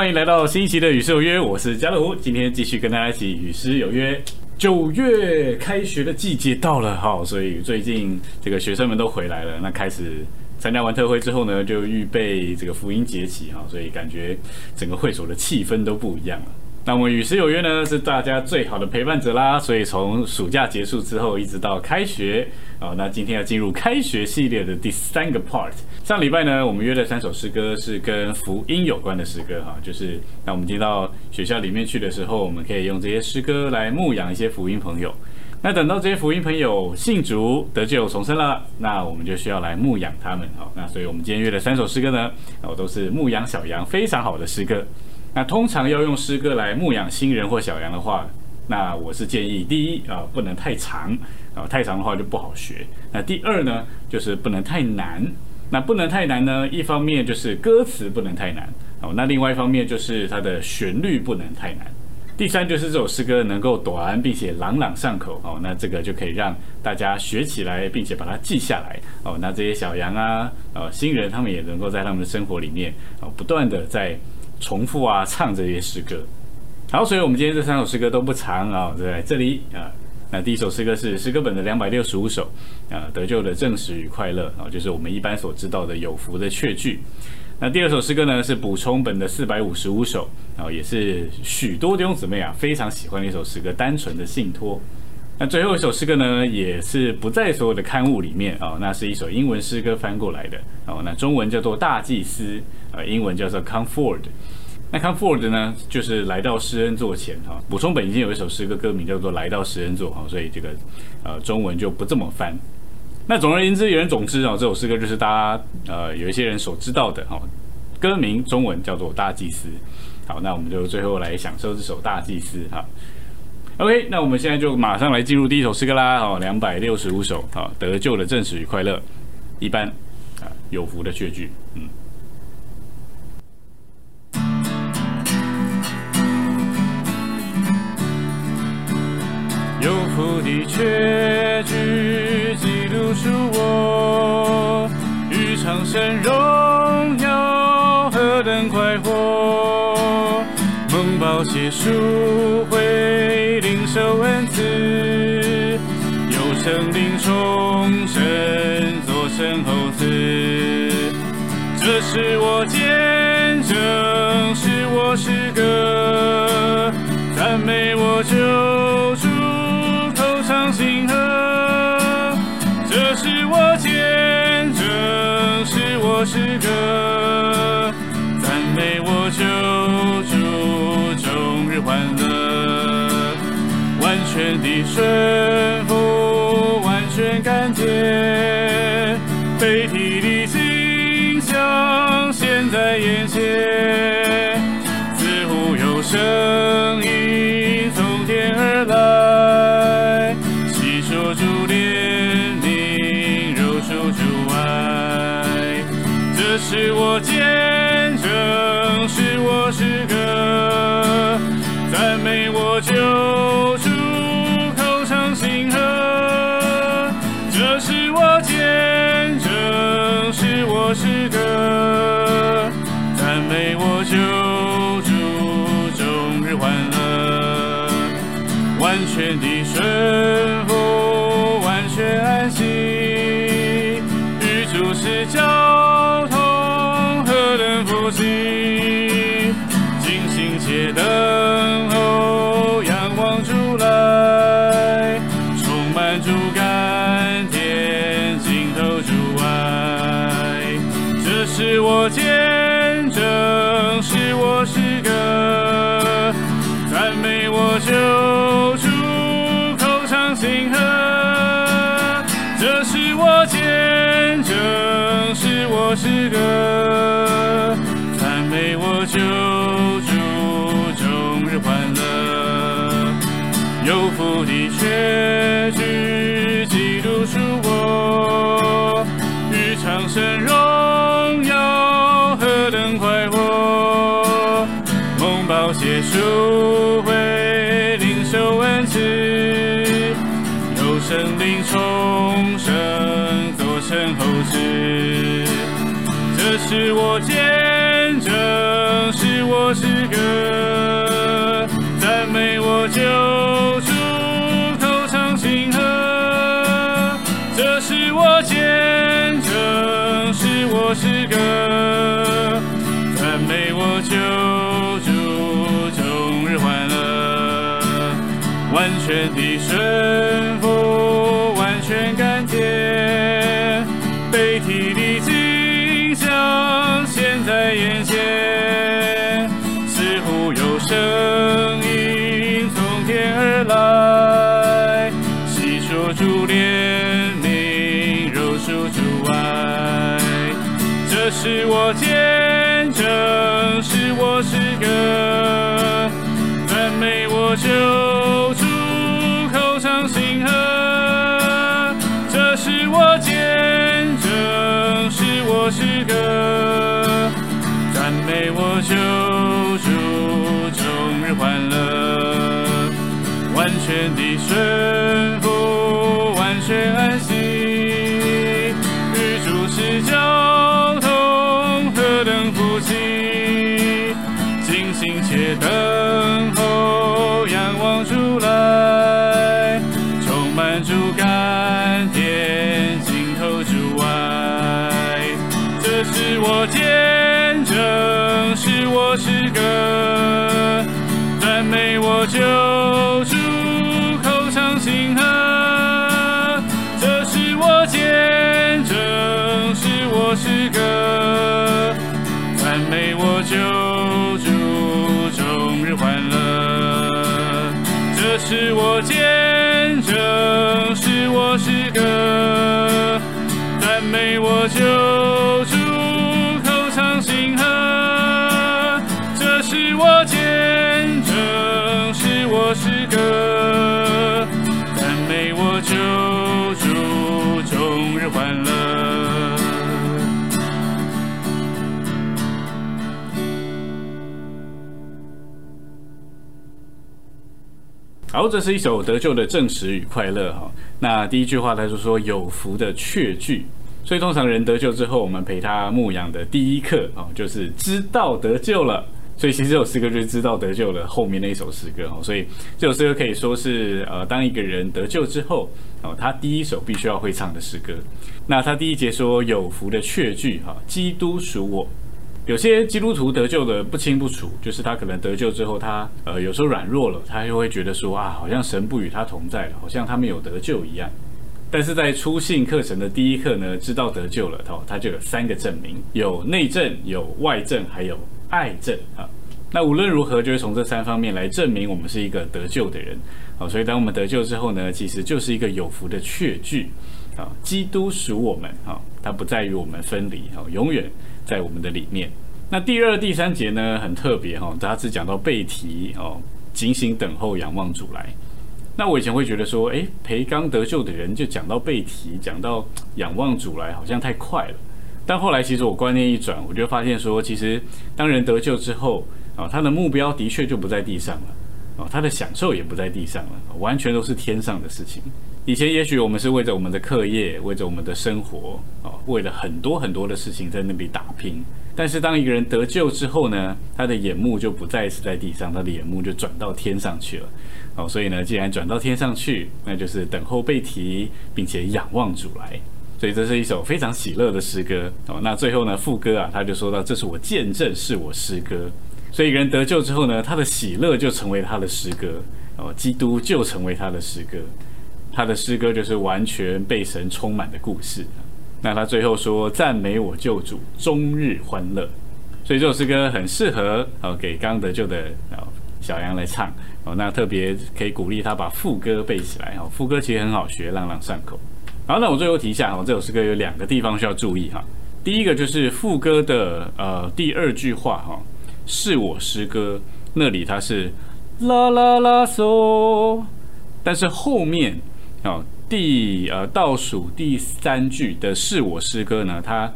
欢迎来到新一期的《与诗有约》，我是嘉乐今天继续跟大家一起与诗有约。九月开学的季节到了，哈，所以最近这个学生们都回来了，那开始参加完特会之后呢，就预备这个福音节起，哈，所以感觉整个会所的气氛都不一样了。那我们与诗有约呢，是大家最好的陪伴者啦。所以从暑假结束之后，一直到开学好，那今天要进入开学系列的第三个 part。上礼拜呢，我们约的三首诗歌是跟福音有关的诗歌哈，就是那我们进到学校里面去的时候，我们可以用这些诗歌来牧养一些福音朋友。那等到这些福音朋友信主得救重生了，那我们就需要来牧养他们哈。那所以我们今天约的三首诗歌呢，哦，都是牧养小羊非常好的诗歌。那通常要用诗歌来牧养新人或小羊的话，那我是建议第一啊不能太长啊，太长的话就不好学。那第二呢，就是不能太难。那不能太难呢，一方面就是歌词不能太难哦，那另外一方面就是它的旋律不能太难。第三就是这首诗歌能够短并且朗朗上口哦，那这个就可以让大家学起来，并且把它记下来哦。那这些小羊啊，呃新人他们也能够在他们的生活里面哦，不断的在。重复啊，唱这些诗歌。好，所以我们今天这三首诗歌都不长啊，在这里啊。那第一首诗歌是诗歌本的两百六十五首啊，得救的证实与快乐啊，就是我们一般所知道的有福的确句。那第二首诗歌呢是补充本的四百五十五首啊，也是许多弟兄姊妹啊非常喜欢的一首诗歌，单纯的信托。那最后一首诗歌呢，也是不在所有的刊物里面啊，那是一首英文诗歌翻过来的哦，那中文叫做大祭司。呃，英文叫做 Come Forward，那 Comfort 呢，就是来到施恩座前哈。补充本已经有一首诗歌歌名叫做来到施恩座哈，所以这个呃中文就不这么翻。那总而言之，言而总之啊，这首诗歌就是大家呃有一些人所知道的哈。歌名中文叫做大祭司。好，那我们就最后来享受这首大祭司哈。OK，那我们现在就马上来进入第一首诗歌啦。哦，两百六十五首啊，得救的正史与快乐，一般啊有福的确句，嗯。福的确句，记录出我与长生荣耀何等快活。蒙宝血赎回，领受恩赐，有生灵重生，做身后子。这是我见证，是我诗歌，赞美我救的顺服，完全感谢，被提的景象现在眼前，似乎有声音从天而来。细说主怜悯，柔述主爱，这是我见证，是我诗歌，赞美我救主，口唱心和。这是我见证，是我诗歌，赞美我救主，终日欢乐，完全的顺我诗歌。为我救主，终日欢乐，有福的确据，基督属我，与长生荣耀何等快活，蒙宝血赎是我见。眼前，似乎有声音从天而来，细说主怜悯，柔恕主爱。这是我见证，是我诗歌，赞美我救主，口唱心和。这是我见证，是我诗歌，我救主，终日欢乐，完全的顺服，完全安我救主，口唱心和。这是我见证，是我诗歌，赞美我救主，终日欢乐。这是我见证，是我诗歌，赞美我救好，这是一首得救的证实与快乐哈。那第一句话他就说有福的确据，所以通常人得救之后，我们陪他牧养的第一课啊，就是知道得救了。所以其实这首诗歌就是知道得救了后面那一首诗歌哦。所以这首诗歌可以说是呃，当一个人得救之后哦，他第一首必须要会唱的诗歌。那他第一节说有福的确据哈，基督属我。有些基督徒得救的不清不楚，就是他可能得救之后，他呃有时候软弱了，他又会觉得说啊，好像神不与他同在了，好像他没有得救一样。但是在初信课程的第一课呢，知道得救了，哦，他就有三个证明：有内证、有外证，还有爱证啊。那无论如何，就是从这三方面来证明我们是一个得救的人啊。所以当我们得救之后呢，其实就是一个有福的确据啊。基督属我们啊，它不在于我们分离哈，永远在我们的里面。那第二、第三节呢，很特别哈，它只讲到背提哦，警醒等候，仰望主来。那我以前会觉得说，诶，陪刚得救的人就讲到背提，讲到仰望主来，好像太快了。但后来其实我观念一转，我就发现说，其实当人得救之后啊，他的目标的确就不在地上了，哦，他的享受也不在地上了，完全都是天上的事情。以前也许我们是为着我们的课业，为着我们的生活，哦，为了很多很多的事情在那里打拼。但是当一个人得救之后呢，他的眼目就不再是在地上，他的眼目就转到天上去了。哦，所以呢，既然转到天上去，那就是等候被提，并且仰望主来。所以这是一首非常喜乐的诗歌。哦，那最后呢，副歌啊，他就说到：“这是我见证，是我诗歌。”所以一个人得救之后呢，他的喜乐就成为他的诗歌。哦，基督就成为他的诗歌。他的诗歌就是完全被神充满的故事。那他最后说：“赞美我救主，终日欢乐。”所以这首诗歌很适合哦给刚得救的小杨来唱哦。那特别可以鼓励他把副歌背起来哦。副歌其实很好学，朗朗上口。好，那我最后提一下哦，这首诗歌有两个地方需要注意哈。第一个就是副歌的呃第二句话哈，是我诗歌那里它是啦啦啦嗦，但是后面哦。第呃倒数第三句的是我诗歌呢，它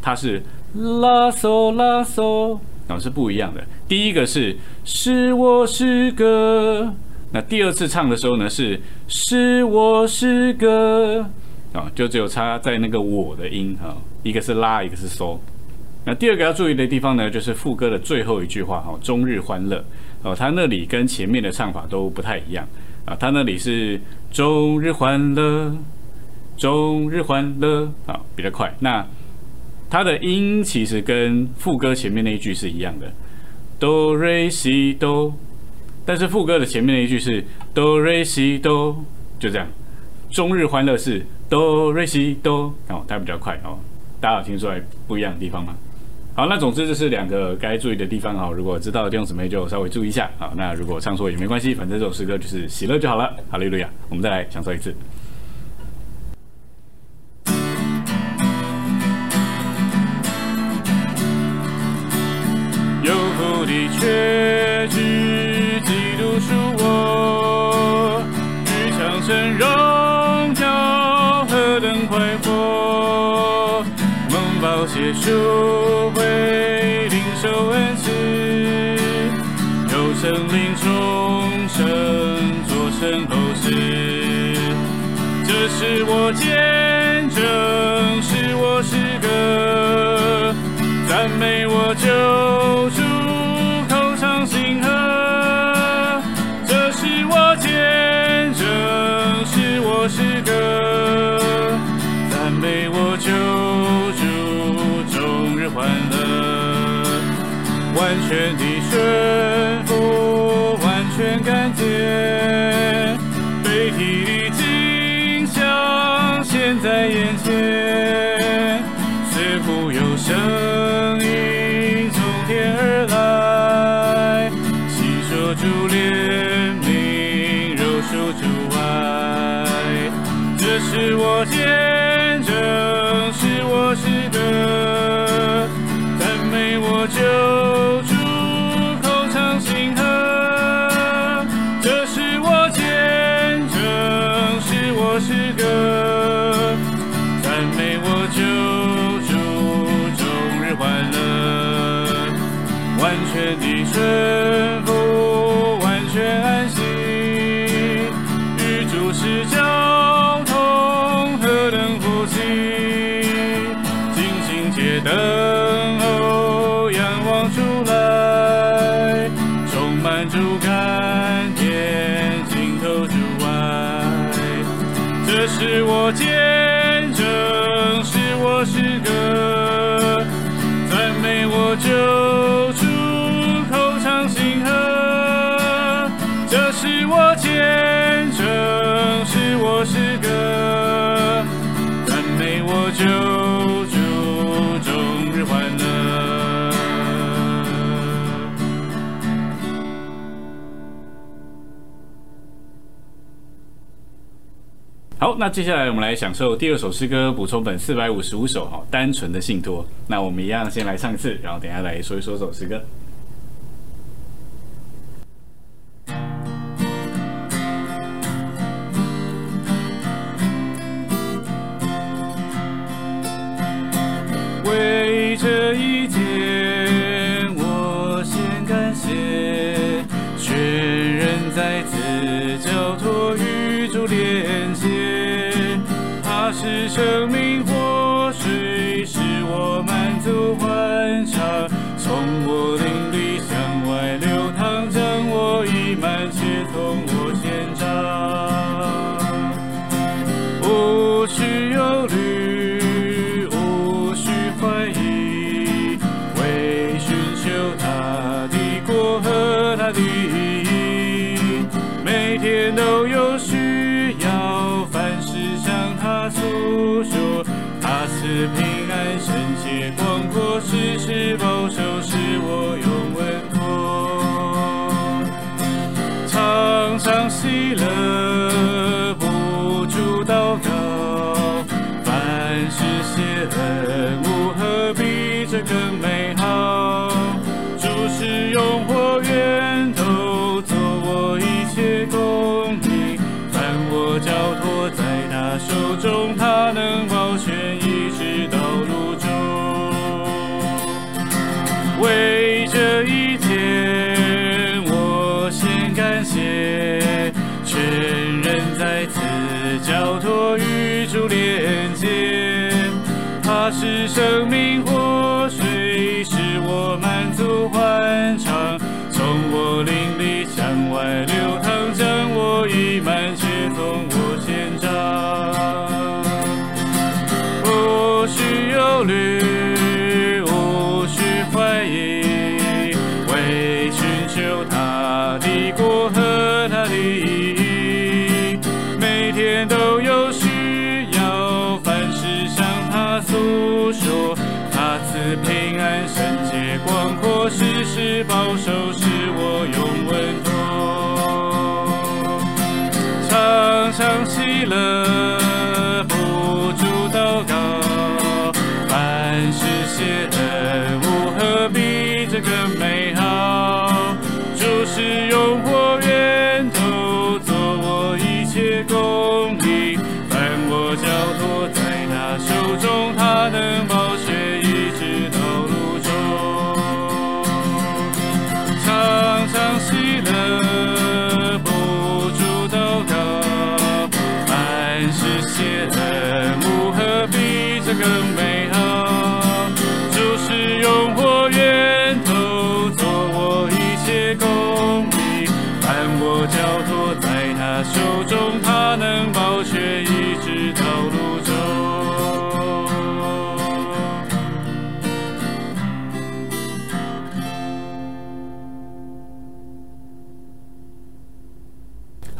它是拉嗦拉嗦，哦是不一样的。第一个是是我诗歌，那第二次唱的时候呢是是我诗歌，啊就只有差在那个我的音哈，一个是拉，一个是嗦。那第二个要注意的地方呢，就是副歌的最后一句话哈，终日欢乐哦，它那里跟前面的唱法都不太一样啊，它那里是终日欢乐，终日欢乐啊，比较快。那它的音其实跟副歌前面那一句是一样的，哆瑞西哆，但是副歌的前面那一句是哆瑞西哆，就这样，终日欢乐是哆瑞西哆哦，它比较快哦，大家有听出来不一样的地方吗？好，那总之这是两个该注意的地方哈。如果知道的弟兄姊妹就稍微注意一下好，那如果唱错也没关系，反正这首诗歌就是喜乐就好了。哈利路亚，我们再来享受一次。有福的确知基督属我，与强盛荣耀何等快活，宝血赎回领受恩赐，有神灵重生做神后事，这是我见证，是我诗歌。赞美我救主，口唱心和，这是我见证，是我诗歌。欢乐，完全的顺服，完全感谢，被提的景象现在眼前，似乎有声音从天而来，细说主怜悯，柔术主爱，这是我见全的顺服，完全安息，与主是交通，何等福气，尽心皆等候，仰望出来，充满主甘甜，尽头主外。这是我见证，是我诗歌，赞美我救见证，是我诗歌，赞美我救主，终日欢乐。好，那接下来我们来享受第二首诗歌，补充本四百五十五首哈，单纯的信托。那我们一样先来唱一次，然后等下来说一说这首诗歌。它是生命活水，使我满足欢畅，从我领里向外流淌，将我溢满，却从连接。它是生命圣洁、广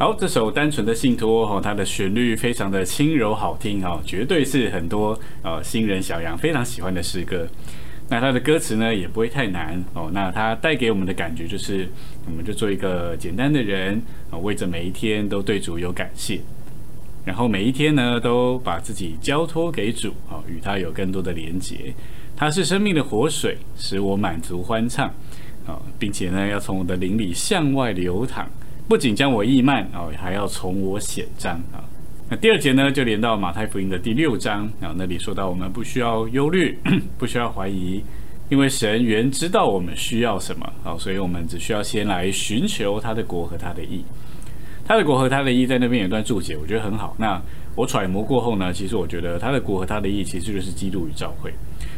好，这首单纯的信托哈，它的旋律非常的轻柔好听哈，绝对是很多呃新人小羊非常喜欢的诗歌。那它的歌词呢也不会太难哦，那它带给我们的感觉就是，我们就做一个简单的人啊，为着每一天都对主有感谢，然后每一天呢都把自己交托给主啊，与他有更多的连结。他是生命的活水，使我满足欢畅啊，并且呢要从我的灵里向外流淌。不仅将我抑慢哦，还要从我显彰啊。那第二节呢，就连到马太福音的第六章啊，那里说到我们不需要忧虑，不需要怀疑，因为神原知道我们需要什么啊，所以我们只需要先来寻求他的国和他的义。他的国和他的义在那边有段注解，我觉得很好。那我揣摩过后呢，其实我觉得他的国和他的义其实就是基督与教会，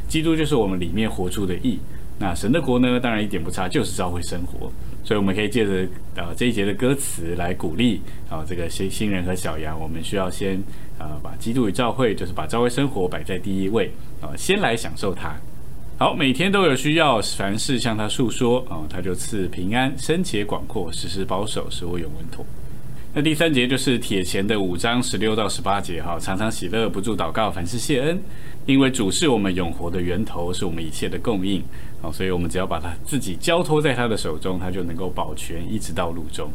基督就是我们里面活出的义。那神的国呢，当然一点不差，就是教会生活。所以我们可以借着呃这一节的歌词来鼓励啊这个新新人和小羊，我们需要先啊把基督与教会，就是把教会生活摆在第一位啊，先来享受它。好，每天都有需要，凡事向他诉说啊，他就赐平安、深且广阔、时时保守，使我永稳妥。那第三节就是铁前的五章十六到十八节哈，常常喜乐，不住祷告，凡事谢恩，因为主是我们永活的源头，是我们一切的供应。好，所以我们只要把它自己交托在他的手中，他就能够保全一直到路中。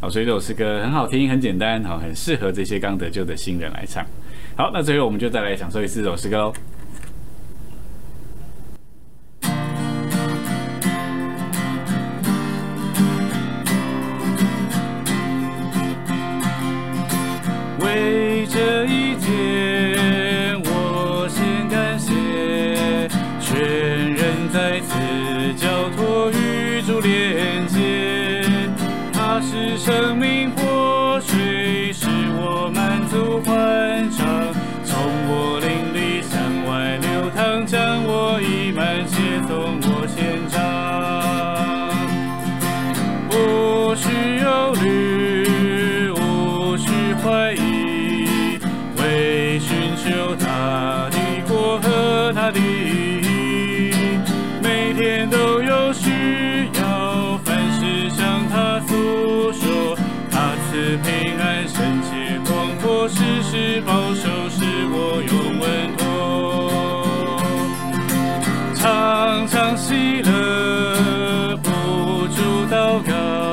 好，所以这首诗歌很好听，很简单，好，很适合这些刚得救的新人来唱。好，那最后我们就再来享受一次这首诗歌喽。是否收拾我用温妥常常喜乐不住祷告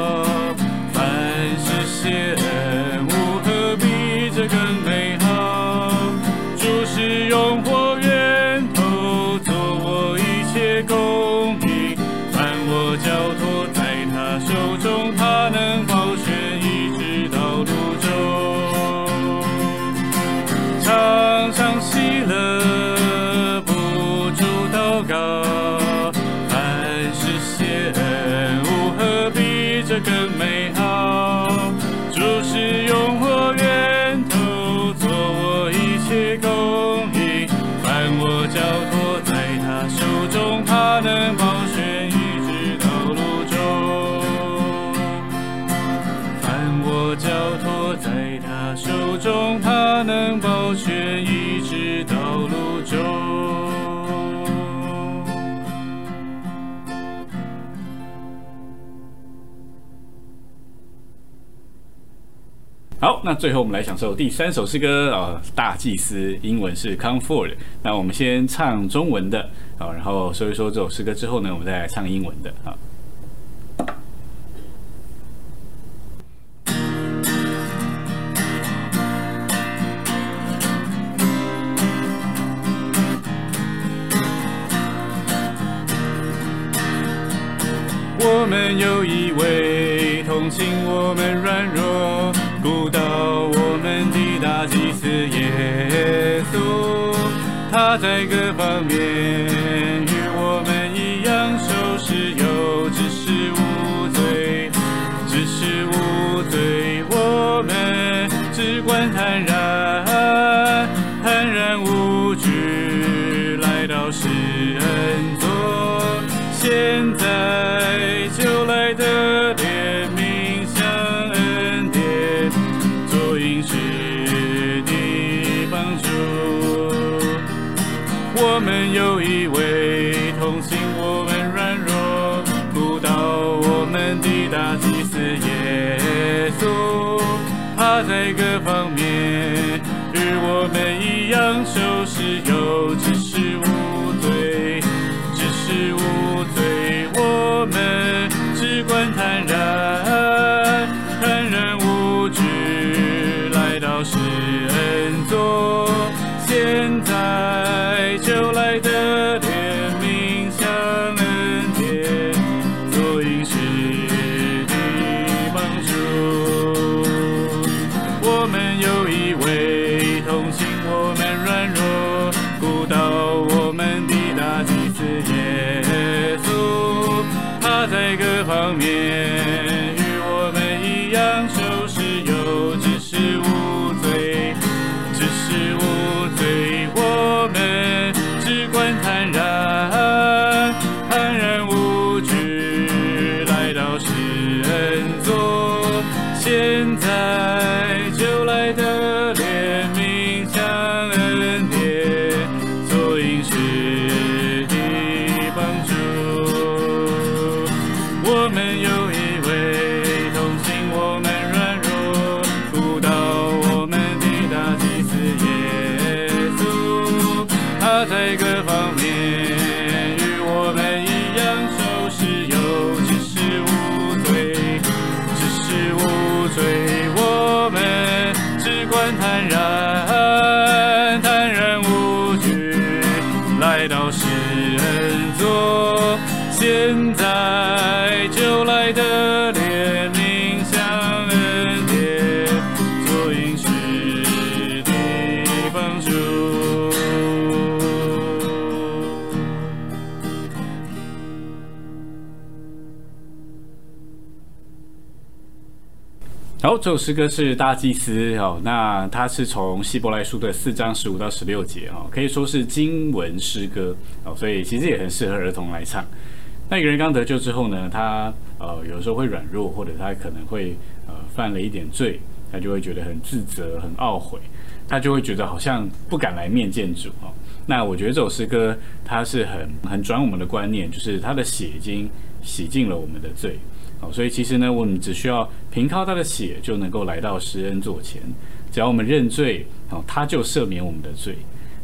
那最后我们来享受第三首诗歌啊，大祭司，英文是 Comfort。那我们先唱中文的啊，然后说一说这首诗歌之后呢，我们再来唱英文的啊。在各方面这首诗歌是大祭司哦，那它是从希伯来书的四章十五到十六节哦，可以说是经文诗歌哦，所以其实也很适合儿童来唱。那一个人刚得救之后呢，他呃有时候会软弱，或者他可能会呃犯了一点罪，他就会觉得很自责、很懊悔，他就会觉得好像不敢来面见主哦。那我觉得这首诗歌它是很很转我们的观念，就是他的血已经洗净了我们的罪。哦，所以其实呢，我们只需要凭靠他的血就能够来到施恩座前，只要我们认罪，哦，他就赦免我们的罪，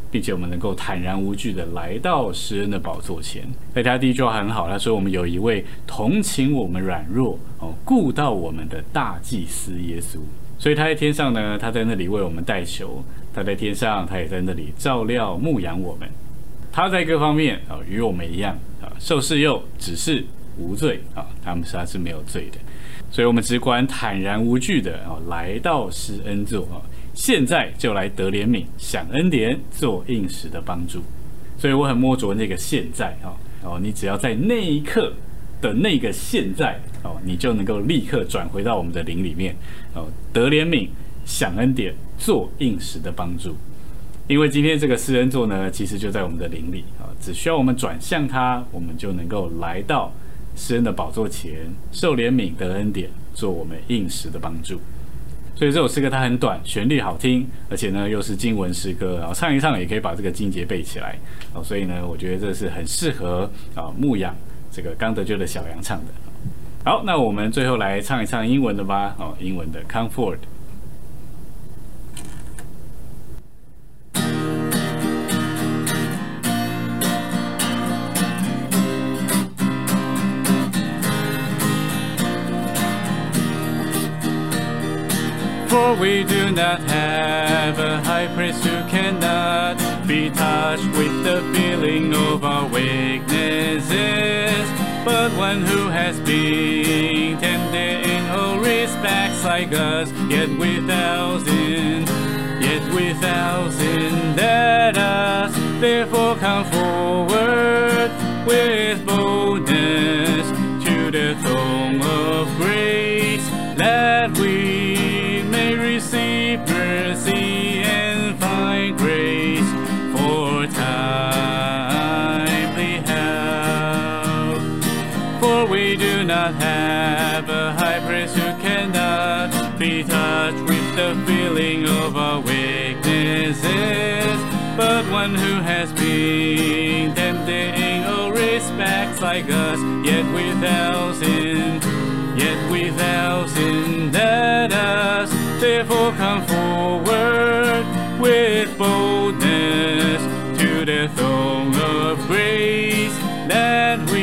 并且我们能够坦然无惧的来到施恩的宝座前。所以他第一句话很好，他说我们有一位同情我们软弱，哦，顾到我们的大祭司耶稣。所以他在天上呢，他在那里为我们代求；他在天上，他也在那里照料牧养我们。他在各方面啊，与我们一样啊，受试又只是。无罪啊，他们是他是没有罪的，所以我们只管坦然无惧的啊，来到施恩座啊，现在就来得怜悯，享恩典，做应时的帮助。所以我很摸着那个现在啊，哦，你只要在那一刻的那个现在哦，你就能够立刻转回到我们的灵里面哦，得怜悯，享恩典，做应时的帮助。因为今天这个施恩座呢，其实就在我们的灵里啊，只需要我们转向它，我们就能够来到。施恩的宝座前，受怜悯得恩典，做我们应时的帮助。所以这首诗歌它很短，旋律好听，而且呢又是经文诗歌，然后唱一唱也可以把这个经节背起来。哦，所以呢，我觉得这是很适合啊牧养这个刚得救的小羊唱的。好，那我们最后来唱一唱英文的吧。哦，英文的 Comfort。For we do not have a high priest who cannot be touched with the feeling of our weaknesses, but one who has been tempted in all respects like us, yet without sin, yet without sin. Let us therefore come forward with boldness to the throne of grace, that we weaknesses, but one who has been tempted in all respects like us, yet without sin, yet without sin. Let us therefore come forward with boldness to the throne of grace, that we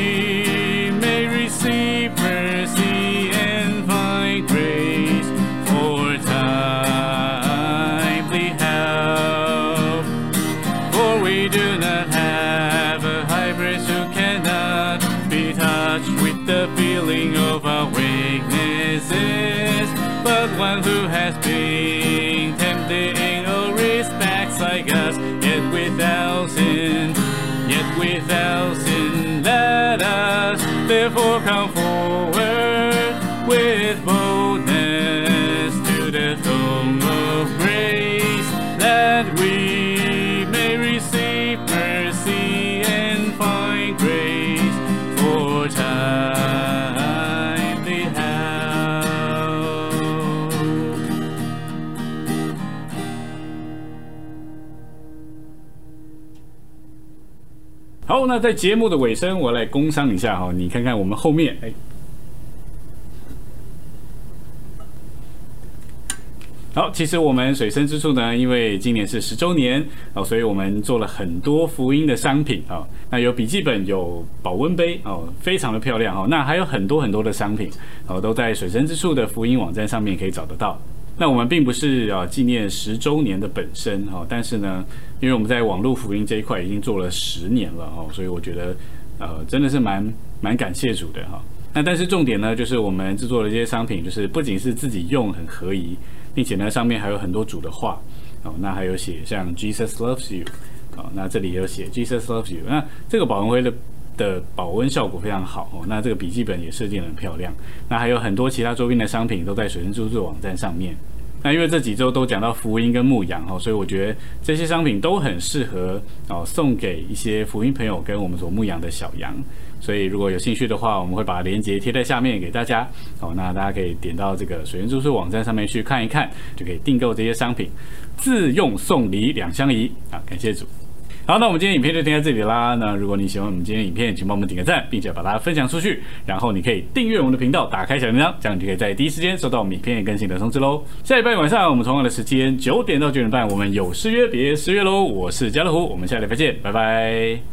come forward with boldness to the throne of grace, that we 那在节目的尾声，我来工商一下哈，你看看我们后面，哎，好，其实我们水深之处呢，因为今年是十周年哦，所以我们做了很多福音的商品啊、那有笔记本，有保温杯哦，非常的漂亮哦。那还有很多很多的商品哦，都在水深之处的福音网站上面可以找得到。那我们并不是啊纪念十周年的本身哈、但是呢，因为我们在网络福音这一块已经做了十年了哦，所以我觉得呃真的是蛮蛮感谢主的哈、那但是重点呢，就是我们制作的这些商品，就是不仅是自己用很合宜，并且呢上面还有很多主的话哦，那还有写像 Jesus loves you 哦，那这里也有写 Jesus loves you，那这个保温杯的。的保温效果非常好哦，那这个笔记本也设计得很漂亮，那还有很多其他周边的商品都在水深住宿网站上面。那因为这几周都讲到福音跟牧羊哦，所以我觉得这些商品都很适合哦送给一些福音朋友跟我们所牧养的小羊。所以如果有兴趣的话，我们会把链接贴在下面给大家哦，那大家可以点到这个水源住宿网站上面去看一看，就可以订购这些商品，自用送礼两相宜啊！感谢主。好，那我们今天影片就停在这里啦。那如果你喜欢我们今天影片，请帮我们点个赞，并且把它分享出去。然后你可以订阅我们的频道，打开小铃铛，这样你就可以在第一时间收到我们影片更新的通知喽。下礼拜晚上我们同样的时间九点到九点半，我们有失约别失约喽。我是家乐福，我们下礼拜见，拜拜。